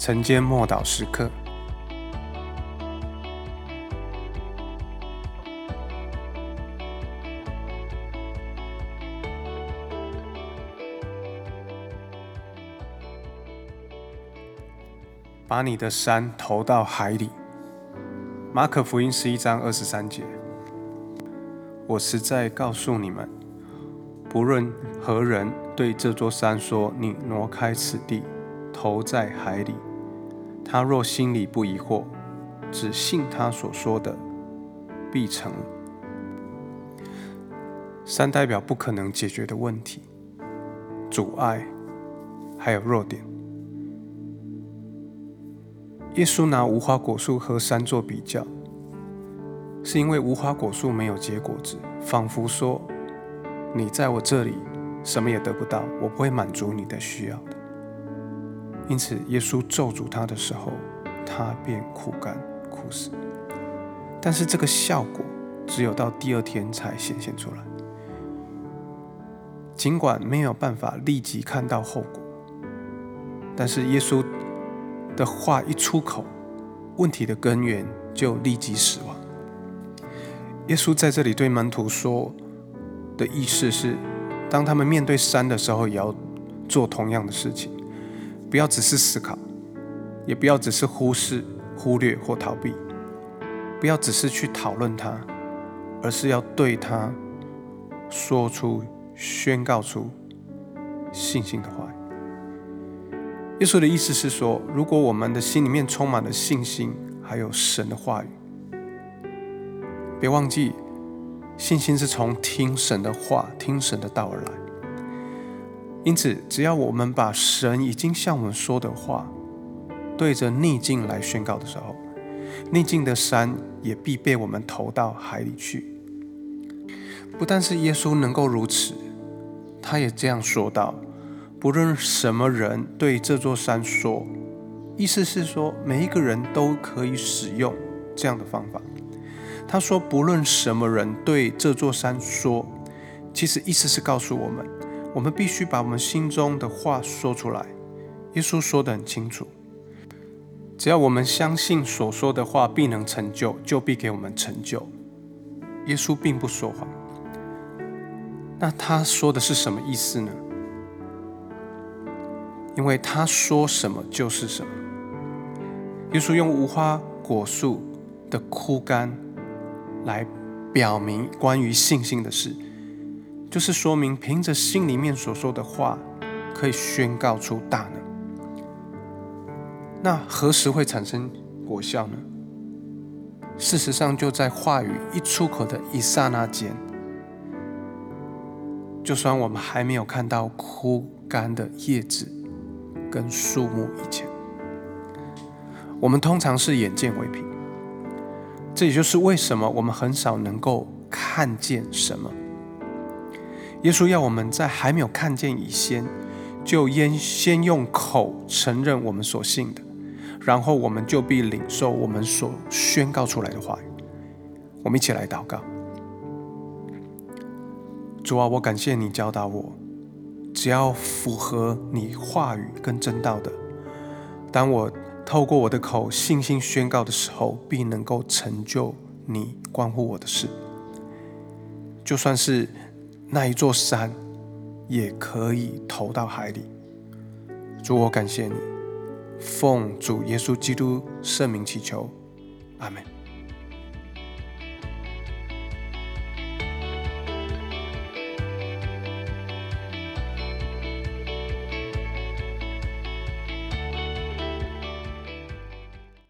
晨间默祷时刻，把你的山投到海里。马可福音十一章二十三节，我实在告诉你们，不论何人对这座山说：“你挪开此地，投在海里。”他若心里不疑惑，只信他所说的，必成。三代表不可能解决的问题、阻碍，还有弱点。耶稣拿无花果树和山做比较，是因为无花果树没有结果子，仿佛说：“你在我这里什么也得不到，我不会满足你的需要的。”因此，耶稣咒诅他的时候，他便枯干、枯死。但是这个效果只有到第二天才显现出来。尽管没有办法立即看到后果，但是耶稣的话一出口，问题的根源就立即死亡。耶稣在这里对门徒说的意思是：当他们面对山的时候，也要做同样的事情。不要只是思考，也不要只是忽视、忽略或逃避，不要只是去讨论它，而是要对它说出、宣告出信心的话。耶稣的意思是说，如果我们的心里面充满了信心，还有神的话语，别忘记，信心是从听神的话、听神的道而来。因此，只要我们把神已经向我们说的话，对着逆境来宣告的时候，逆境的山也必被我们投到海里去。不但是耶稣能够如此，他也这样说道：不论什么人对这座山说，意思是说每一个人都可以使用这样的方法。他说：不论什么人对这座山说，其实意思是告诉我们。我们必须把我们心中的话说出来。耶稣说得很清楚：只要我们相信所说的话必能成就，就必给我们成就。耶稣并不说谎。那他说的是什么意思呢？因为他说什么就是什么。耶稣用无花果树的枯干来表明关于信心的事。就是说明，凭着心里面所说的话，可以宣告出大能。那何时会产生果效呢？事实上，就在话语一出口的一刹那间，就算我们还没有看到枯干的叶子跟树木以前，我们通常是眼见为凭。这也就是为什么我们很少能够看见什么。耶稣要我们在还没有看见以前，就先先用口承认我们所信的，然后我们就必领受我们所宣告出来的话语。我们一起来祷告：主啊，我感谢你教导我，只要符合你话语跟真道的，当我透过我的口信心宣告的时候，必能够成就你关乎我的事。就算是。那一座山也可以投到海里。主，我感谢你，奉主耶稣基督圣名祈求，阿门。